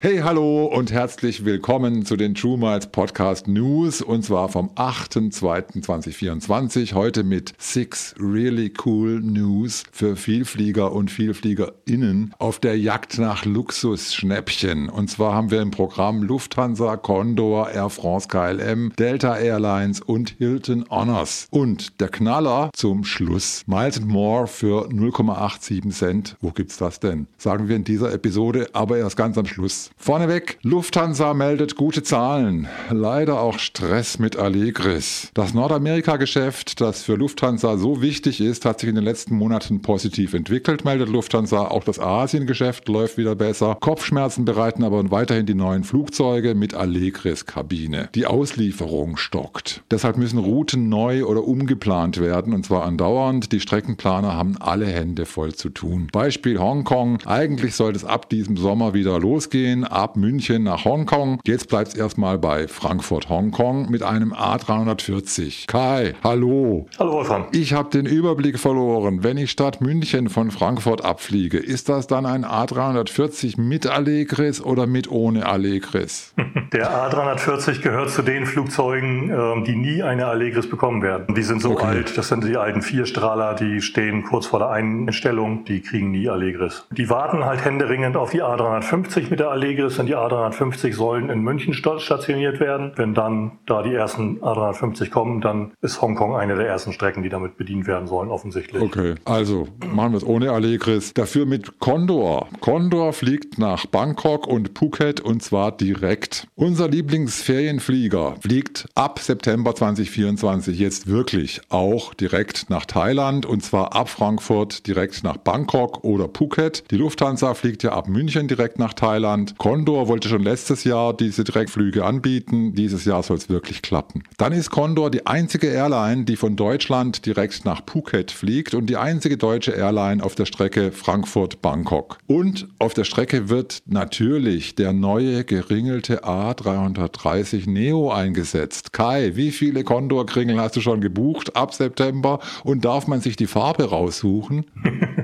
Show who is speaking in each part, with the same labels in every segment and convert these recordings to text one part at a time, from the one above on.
Speaker 1: Hey, hallo und herzlich willkommen zu den True Miles Podcast News und zwar vom 8.2.2024. Heute mit Six Really Cool News für Vielflieger und VielfliegerInnen auf der Jagd nach Luxusschnäppchen. Und zwar haben wir im Programm Lufthansa, Condor, Air France KLM, Delta Airlines und Hilton Honors. Und der Knaller zum Schluss. Miles More für 0,87 Cent. Wo gibt's das denn? Sagen wir in dieser Episode, aber erst ganz am Schluss. Vorneweg, Lufthansa meldet gute Zahlen. Leider auch Stress mit Allegris. Das Nordamerika-Geschäft, das für Lufthansa so wichtig ist, hat sich in den letzten Monaten positiv entwickelt, meldet Lufthansa. Auch das Asien-Geschäft läuft wieder besser. Kopfschmerzen bereiten aber weiterhin die neuen Flugzeuge mit Allegris-Kabine. Die Auslieferung stockt. Deshalb müssen Routen neu oder umgeplant werden und zwar andauernd. Die Streckenplaner haben alle Hände voll zu tun. Beispiel Hongkong. Eigentlich sollte es ab diesem Sommer wieder losgehen gehen ab München nach Hongkong. Jetzt bleibt es erstmal bei Frankfurt-Hongkong mit einem A340. Kai, hallo.
Speaker 2: Hallo Wolfgang.
Speaker 1: Ich habe den Überblick verloren. Wenn ich statt München von Frankfurt abfliege, ist das dann ein A340 mit Allegris oder mit ohne Allegris?
Speaker 2: Der A340 gehört zu den Flugzeugen, ähm, die nie eine Allegris bekommen werden. Die sind so okay. alt, das sind die alten Vierstrahler, die stehen kurz vor der Einstellung, die kriegen nie Allegris. Die warten halt händeringend auf die A350 mit der Allegris Allegris und die A350 sollen in München stationiert werden. Wenn dann da die ersten A350 kommen, dann ist Hongkong eine der ersten Strecken, die damit bedient werden sollen, offensichtlich.
Speaker 1: Okay, also machen wir es ohne Allegris. Dafür mit Condor. Condor fliegt nach Bangkok und Phuket und zwar direkt. Unser Lieblingsferienflieger fliegt ab September 2024 jetzt wirklich auch direkt nach Thailand und zwar ab Frankfurt direkt nach Bangkok oder Phuket. Die Lufthansa fliegt ja ab München direkt nach Thailand. Condor wollte schon letztes Jahr diese Direktflüge anbieten. Dieses Jahr soll es wirklich klappen. Dann ist Condor die einzige Airline, die von Deutschland direkt nach Phuket fliegt und die einzige deutsche Airline auf der Strecke Frankfurt-Bangkok. Und auf der Strecke wird natürlich der neue geringelte A330 Neo eingesetzt. Kai, wie viele Condor-Kringel hast du schon gebucht ab September und darf man sich die Farbe raussuchen?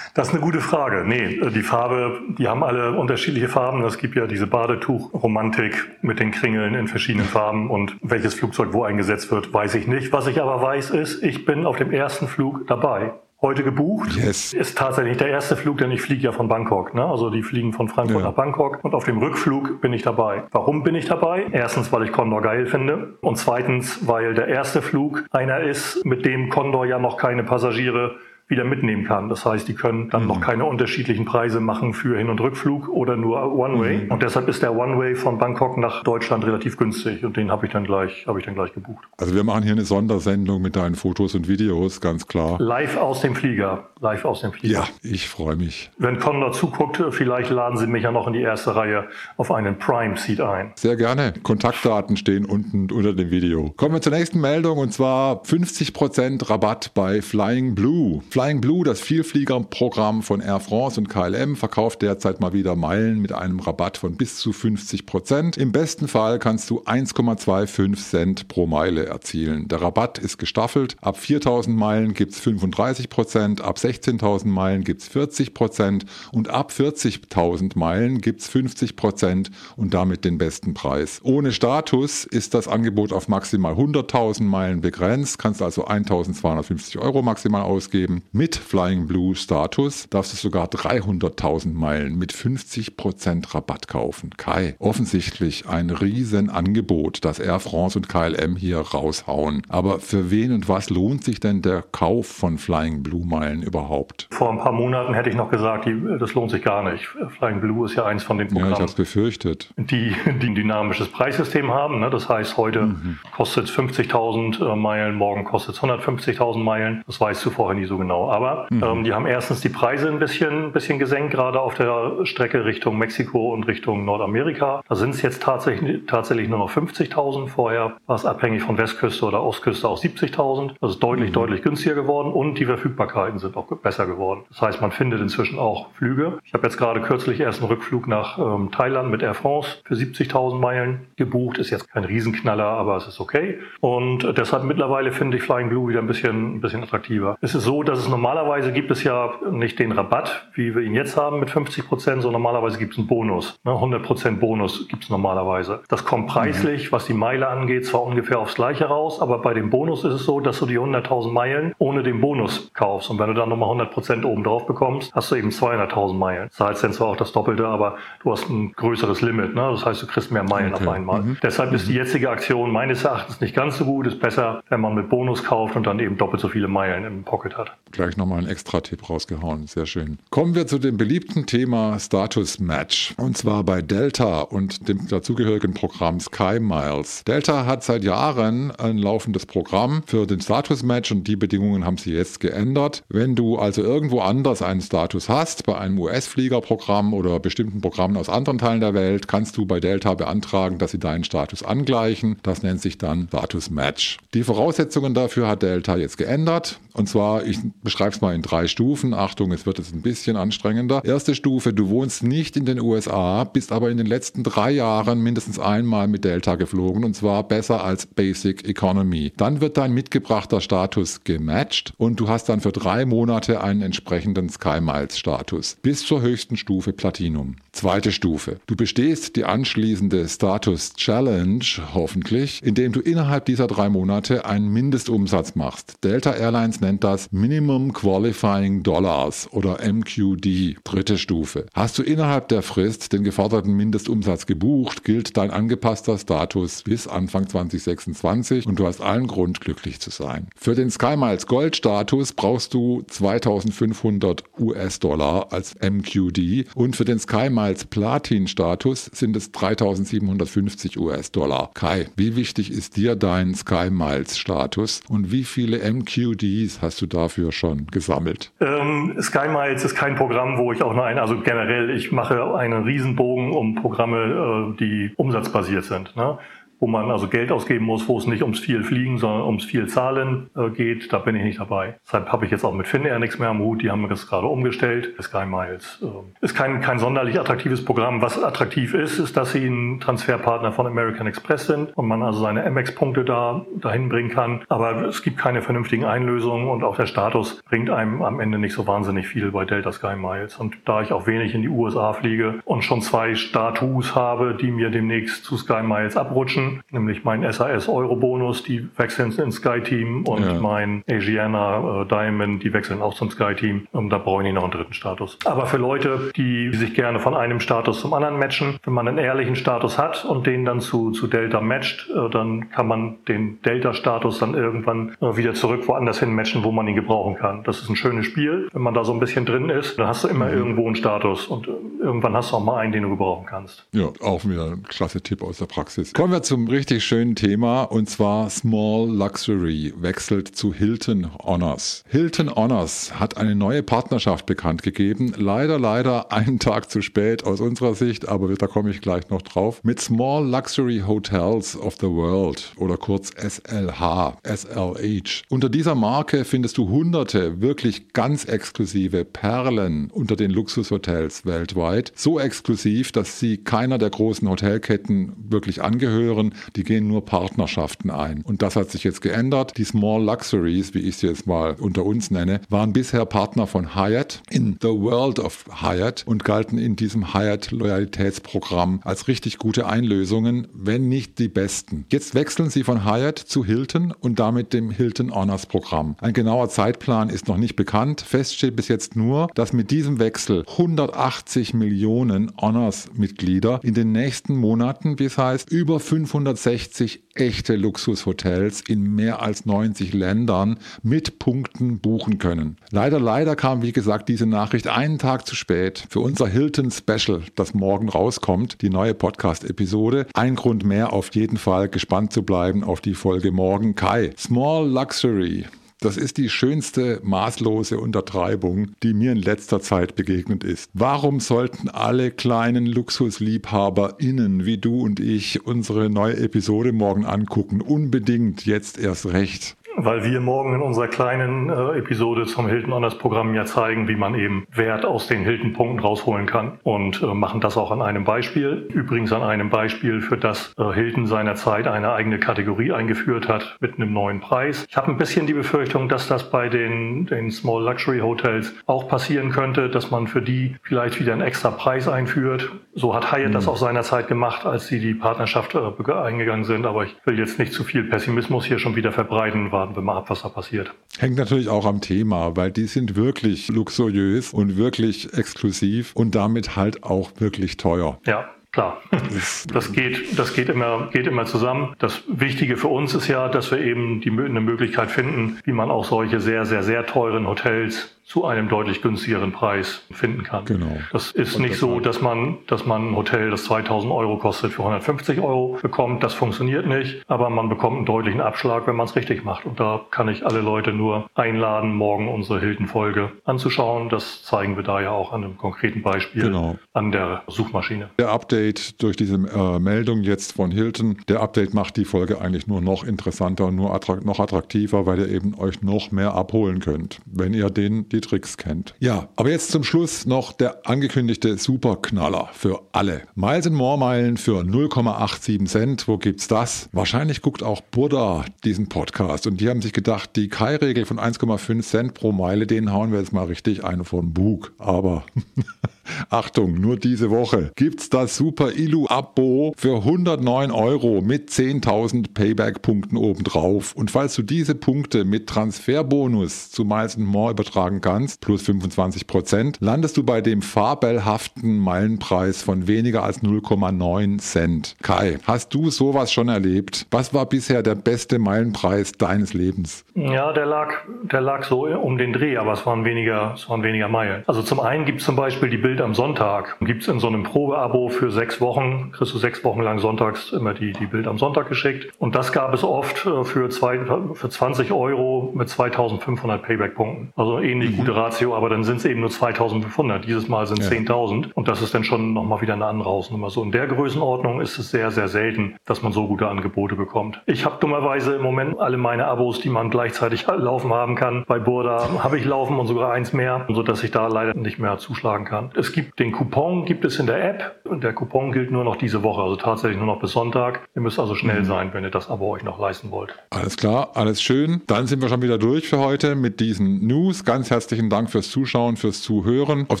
Speaker 2: Das ist eine gute Frage. Nee, die Farbe, die haben alle unterschiedliche Farben. Es gibt ja diese Badetuch-Romantik mit den Kringeln in verschiedenen Farben und welches Flugzeug wo eingesetzt wird, weiß ich nicht. Was ich aber weiß ist, ich bin auf dem ersten Flug dabei heute gebucht. Yes. Ist tatsächlich der erste Flug, denn ich fliege ja von Bangkok. Ne? Also die fliegen von Frankfurt ja. nach Bangkok und auf dem Rückflug bin ich dabei. Warum bin ich dabei? Erstens, weil ich Condor geil finde und zweitens, weil der erste Flug einer ist, mit dem Condor ja noch keine Passagiere wieder mitnehmen kann. Das heißt, die können dann mhm. noch keine unterschiedlichen Preise machen für Hin- und Rückflug oder nur One-Way. Mhm. Und deshalb ist der One-Way von Bangkok nach Deutschland relativ günstig und den habe ich dann gleich, habe ich dann gleich gebucht.
Speaker 1: Also wir machen hier eine Sondersendung mit deinen Fotos und Videos, ganz klar.
Speaker 2: Live aus dem Flieger. Live aus dem Flieger.
Speaker 1: Ja, ich freue mich.
Speaker 2: Wenn Condor zuguckt, vielleicht laden Sie mich ja noch in die erste Reihe auf einen Prime-Seat ein.
Speaker 1: Sehr gerne. Kontaktdaten stehen unten unter dem Video. Kommen wir zur nächsten Meldung und zwar 50% Rabatt bei Flying Blue. Flying Blue, das Vielfliegerprogramm von Air France und KLM, verkauft derzeit mal wieder Meilen mit einem Rabatt von bis zu 50 Prozent. Im besten Fall kannst du 1,25 Cent pro Meile erzielen. Der Rabatt ist gestaffelt. Ab 4000 Meilen gibt es 35 Prozent, ab 16.000 Meilen gibt es 40 Prozent und ab 40.000 Meilen gibt es 50 Prozent und damit den besten Preis. Ohne Status ist das Angebot auf maximal 100.000 Meilen begrenzt, kannst also 1.250 Euro maximal ausgeben. Mit Flying Blue Status darfst du sogar 300.000 Meilen mit 50% Rabatt kaufen. Kai, offensichtlich ein Riesenangebot, das Air France und KLM hier raushauen. Aber für wen und was lohnt sich denn der Kauf von Flying Blue Meilen überhaupt?
Speaker 2: Vor ein paar Monaten hätte ich noch gesagt, das lohnt sich gar nicht. Flying Blue ist ja eins von den Programmen,
Speaker 1: ja, ich hab's befürchtet.
Speaker 2: Die, die ein dynamisches Preissystem haben. Ne? Das heißt, heute mhm. kostet es 50.000 Meilen, morgen kostet es 150.000 Meilen. Das weißt du vorher nie so genau genau. Aber mhm. ähm, die haben erstens die Preise ein bisschen, bisschen gesenkt, gerade auf der Strecke Richtung Mexiko und Richtung Nordamerika. Da sind es jetzt tatsächlich, tatsächlich nur noch 50.000. Vorher war es abhängig von Westküste oder Ostküste auch 70.000. Das ist deutlich, mhm. deutlich günstiger geworden und die Verfügbarkeiten sind auch besser geworden. Das heißt, man findet inzwischen auch Flüge. Ich habe jetzt gerade kürzlich erst einen Rückflug nach ähm, Thailand mit Air France für 70.000 Meilen gebucht. Ist jetzt kein Riesenknaller, aber es ist okay. Und deshalb mittlerweile finde ich Flying Blue wieder ein bisschen, ein bisschen attraktiver. Es ist so, dass ist, normalerweise gibt es ja nicht den Rabatt, wie wir ihn jetzt haben mit 50 Prozent, sondern normalerweise gibt es einen Bonus. 100 ne? Prozent Bonus gibt es normalerweise. Das kommt preislich, mhm. was die Meile angeht, zwar ungefähr aufs Gleiche raus, aber bei dem Bonus ist es so, dass du die 100.000 Meilen ohne den Bonus kaufst. Und wenn du dann nochmal 100 Prozent oben drauf bekommst, hast du eben 200.000 Meilen. Zahlst dann zwar auch das Doppelte, aber du hast ein größeres Limit. Ne? Das heißt, du kriegst mehr Meilen okay. auf einmal. Mhm. Deshalb ist die mhm. jetzige Aktion meines Erachtens nicht ganz so gut. Ist besser, wenn man mit Bonus kauft und dann eben doppelt so viele Meilen im Pocket hat.
Speaker 1: Gleich nochmal ein extra Tipp rausgehauen. Sehr schön. Kommen wir zu dem beliebten Thema Status Match. Und zwar bei Delta und dem dazugehörigen Programm Sky Miles. Delta hat seit Jahren ein laufendes Programm für den Status Match und die Bedingungen haben sie jetzt geändert. Wenn du also irgendwo anders einen Status hast, bei einem US-Fliegerprogramm oder bestimmten Programmen aus anderen Teilen der Welt, kannst du bei Delta beantragen, dass sie deinen Status angleichen. Das nennt sich dann Status Match. Die Voraussetzungen dafür hat Delta jetzt geändert. Und zwar, ich beschreibe es mal in drei Stufen. Achtung, es wird jetzt ein bisschen anstrengender. Erste Stufe, du wohnst nicht in den USA, bist aber in den letzten drei Jahren mindestens einmal mit Delta geflogen und zwar besser als Basic Economy. Dann wird dein mitgebrachter Status gematcht und du hast dann für drei Monate einen entsprechenden Sky Miles Status bis zur höchsten Stufe Platinum. Zweite Stufe, du bestehst die anschließende Status Challenge hoffentlich, indem du innerhalb dieser drei Monate einen Mindestumsatz machst. Delta Airlines nennt das Minimum Qualifying Dollars oder MQD, dritte Stufe. Hast du innerhalb der Frist den geforderten Mindestumsatz gebucht, gilt dein angepasster Status bis Anfang 2026 und du hast allen Grund, glücklich zu sein. Für den SkyMiles Gold Status brauchst du 2500 US-Dollar als MQD und für den SkyMiles Platin Status sind es 3750 US-Dollar. Kai, wie wichtig ist dir dein SkyMiles Status und wie viele MQDs hast du dafür schon gesammelt?
Speaker 2: Ähm, SkyMiles ist kein Programm, wo ich auch nur ein, also generell, ich mache einen Riesenbogen um Programme, äh, die umsatzbasiert sind. Ne? Wo man also Geld ausgeben muss, wo es nicht ums viel Fliegen, sondern ums viel Zahlen äh, geht, da bin ich nicht dabei. Deshalb habe ich jetzt auch mit Finnair nichts mehr am Hut, die haben das gerade umgestellt. Sky Miles äh, ist kein, kein sonderlich attraktives Programm. Was attraktiv ist, ist, dass sie ein Transferpartner von American Express sind und man also seine MX-Punkte da dahin bringen kann. Aber es gibt keine vernünftigen Einlösungen und auch der Status bringt einem am Ende nicht so wahnsinnig viel bei Delta Sky Miles. Und da ich auch wenig in die USA fliege und schon zwei Status habe, die mir demnächst zu Sky Miles abrutschen, nämlich mein SAS Euro Bonus, die wechseln ins Sky Team und ja. mein Asiana äh, Diamond, die wechseln auch zum Sky Team. Und da brauche ich nicht noch einen dritten Status. Aber für Leute, die sich gerne von einem Status zum anderen matchen, wenn man einen ehrlichen Status hat und den dann zu, zu Delta matcht, äh, dann kann man den Delta-Status dann irgendwann äh, wieder zurück woanders hin matchen, wo man ihn gebrauchen kann. Das ist ein schönes Spiel. Wenn man da so ein bisschen drin ist, dann hast du immer mhm. irgendwo einen Status und äh, irgendwann hast du auch mal einen, den du gebrauchen kannst.
Speaker 1: Ja, auch wieder ein klasse Tipp aus der Praxis. Kommen wir zu richtig schönen Thema und zwar Small Luxury wechselt zu Hilton Honors. Hilton Honors hat eine neue Partnerschaft bekannt gegeben. Leider, leider einen Tag zu spät aus unserer Sicht, aber da komme ich gleich noch drauf. Mit Small Luxury Hotels of the World oder kurz SLH, SLH. Unter dieser Marke findest du hunderte wirklich ganz exklusive Perlen unter den Luxushotels weltweit. So exklusiv, dass sie keiner der großen Hotelketten wirklich angehören anderen, die gehen nur Partnerschaften ein. Und das hat sich jetzt geändert. Die Small Luxuries, wie ich sie jetzt mal unter uns nenne, waren bisher Partner von Hyatt in The World of Hyatt und galten in diesem Hyatt Loyalitätsprogramm als richtig gute Einlösungen, wenn nicht die besten. Jetzt wechseln sie von Hyatt zu Hilton und damit dem Hilton Honors Programm. Ein genauer Zeitplan ist noch nicht bekannt. Fest steht bis jetzt nur, dass mit diesem Wechsel 180 Millionen Honors Mitglieder in den nächsten Monaten, wie es heißt, über 500 560 echte Luxushotels in mehr als 90 Ländern mit Punkten buchen können. Leider, leider kam, wie gesagt, diese Nachricht einen Tag zu spät für unser Hilton Special, das morgen rauskommt, die neue Podcast-Episode. Ein Grund mehr auf jeden Fall gespannt zu bleiben auf die Folge morgen. Kai, Small Luxury. Das ist die schönste maßlose Untertreibung, die mir in letzter Zeit begegnet ist. Warum sollten alle kleinen LuxusliebhaberInnen wie du und ich unsere neue Episode morgen angucken? Unbedingt jetzt erst recht.
Speaker 2: Weil wir morgen in unserer kleinen äh, Episode zum Hilton Honors Programm ja zeigen, wie man eben Wert aus den Hilton Punkten rausholen kann und äh, machen das auch an einem Beispiel. Übrigens an einem Beispiel, für das äh, Hilton seinerzeit eine eigene Kategorie eingeführt hat mit einem neuen Preis. Ich habe ein bisschen die Befürchtung, dass das bei den, den Small Luxury Hotels auch passieren könnte, dass man für die vielleicht wieder einen extra Preis einführt. So hat Hyatt mhm. das auch seinerzeit gemacht, als sie die Partnerschaft äh, eingegangen sind. Aber ich will jetzt nicht zu viel Pessimismus hier schon wieder verbreiten. Warten wir mal ab, was da passiert.
Speaker 1: Hängt natürlich auch am Thema, weil die sind wirklich luxuriös und wirklich exklusiv und damit halt auch wirklich teuer.
Speaker 2: Ja. Klar, das geht, das geht immer, geht immer zusammen. Das Wichtige für uns ist ja, dass wir eben die, eine Möglichkeit finden, wie man auch solche sehr, sehr, sehr teuren Hotels zu einem deutlich günstigeren Preis finden kann. Genau. Das ist und nicht das so, dass man, dass man ein Hotel, das 2000 Euro kostet, für 150 Euro bekommt. Das funktioniert nicht, aber man bekommt einen deutlichen Abschlag, wenn man es richtig macht. Und da kann ich alle Leute nur einladen, morgen unsere Hilton-Folge anzuschauen. Das zeigen wir da ja auch an einem konkreten Beispiel genau. an der Suchmaschine.
Speaker 1: Der Update durch diese äh, Meldung jetzt von Hilton, der Update macht die Folge eigentlich nur noch interessanter und nur attrakt noch attraktiver, weil ihr eben euch noch mehr abholen könnt, wenn ihr den die Tricks kennt. Ja, aber jetzt zum Schluss noch der angekündigte Superknaller für alle. Miles More Meilen für 0,87 Cent. Wo gibt's das? Wahrscheinlich guckt auch Buddha diesen Podcast und die haben sich gedacht, die Kai-Regel von 1,5 Cent pro Meile, den hauen wir jetzt mal richtig eine von Bug. Aber Achtung, nur diese Woche gibt's das Super Ilu Abo für 109 Euro mit 10.000 Payback-Punkten obendrauf. Und falls du diese Punkte mit Transferbonus zu Miles More übertragen kannst, plus 25 Prozent, landest du bei dem fabelhaften Meilenpreis von weniger als 0,9 Cent. Kai, hast du sowas schon erlebt? Was war bisher der beste Meilenpreis deines Lebens?
Speaker 2: Ja, der lag, der lag so um den Dreh, aber es waren weniger, es waren weniger Meilen. Also zum einen gibt es zum Beispiel die Bild am Sonntag. Gibt es in so einem Probeabo für sechs Wochen, kriegst du sechs Wochen lang sonntags immer die, die Bild am Sonntag geschickt. Und das gab es oft äh, für, zwei, für 20 Euro mit 2500 Payback-Punkten. Also ähnlich mhm. gute Ratio, aber dann sind es eben nur 2500. Dieses Mal sind es ja. 10.000. Und das ist dann schon nochmal wieder eine andere Hausnummer. So in der Größenordnung ist es sehr, sehr selten, dass man so gute Angebote bekommt. Ich habe dummerweise im Moment alle meine Abos, die man gleichzeitig laufen haben kann. Bei Burda habe ich laufen und sogar eins mehr, sodass ich da leider nicht mehr zuschlagen kann. Es gibt den Coupon, gibt es in der App. Und der Coupon gilt nur noch diese Woche, also tatsächlich nur noch bis Sonntag. Ihr müsst also schnell mhm. sein, wenn ihr das Abo euch noch leisten wollt.
Speaker 1: Alles klar, alles schön. Dann sind wir schon wieder durch für heute mit diesen News. Ganz herzlich herzlichen Dank fürs Zuschauen, fürs Zuhören. Auf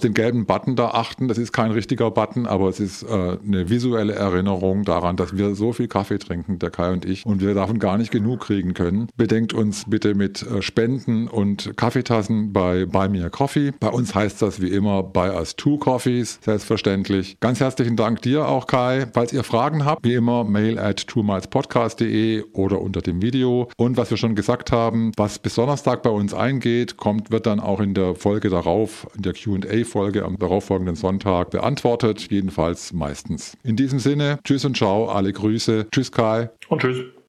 Speaker 1: den gelben Button da achten. Das ist kein richtiger Button, aber es ist äh, eine visuelle Erinnerung daran, dass wir so viel Kaffee trinken, der Kai und ich, und wir davon gar nicht genug kriegen können. Bedenkt uns bitte mit äh, Spenden und Kaffeetassen bei Buy Me a Coffee. Bei uns heißt das wie immer Buy Us Two Coffees, selbstverständlich. Ganz herzlichen Dank dir auch, Kai. Falls ihr Fragen habt, wie immer, mail at twomilespodcast.de oder unter dem Video. Und was wir schon gesagt haben, was bis Donnerstag bei uns eingeht, kommt, wird dann auch in der Folge darauf, in der QA-Folge am darauffolgenden Sonntag beantwortet, jedenfalls meistens. In diesem Sinne, tschüss und ciao, alle Grüße. Tschüss Kai.
Speaker 2: Und tschüss.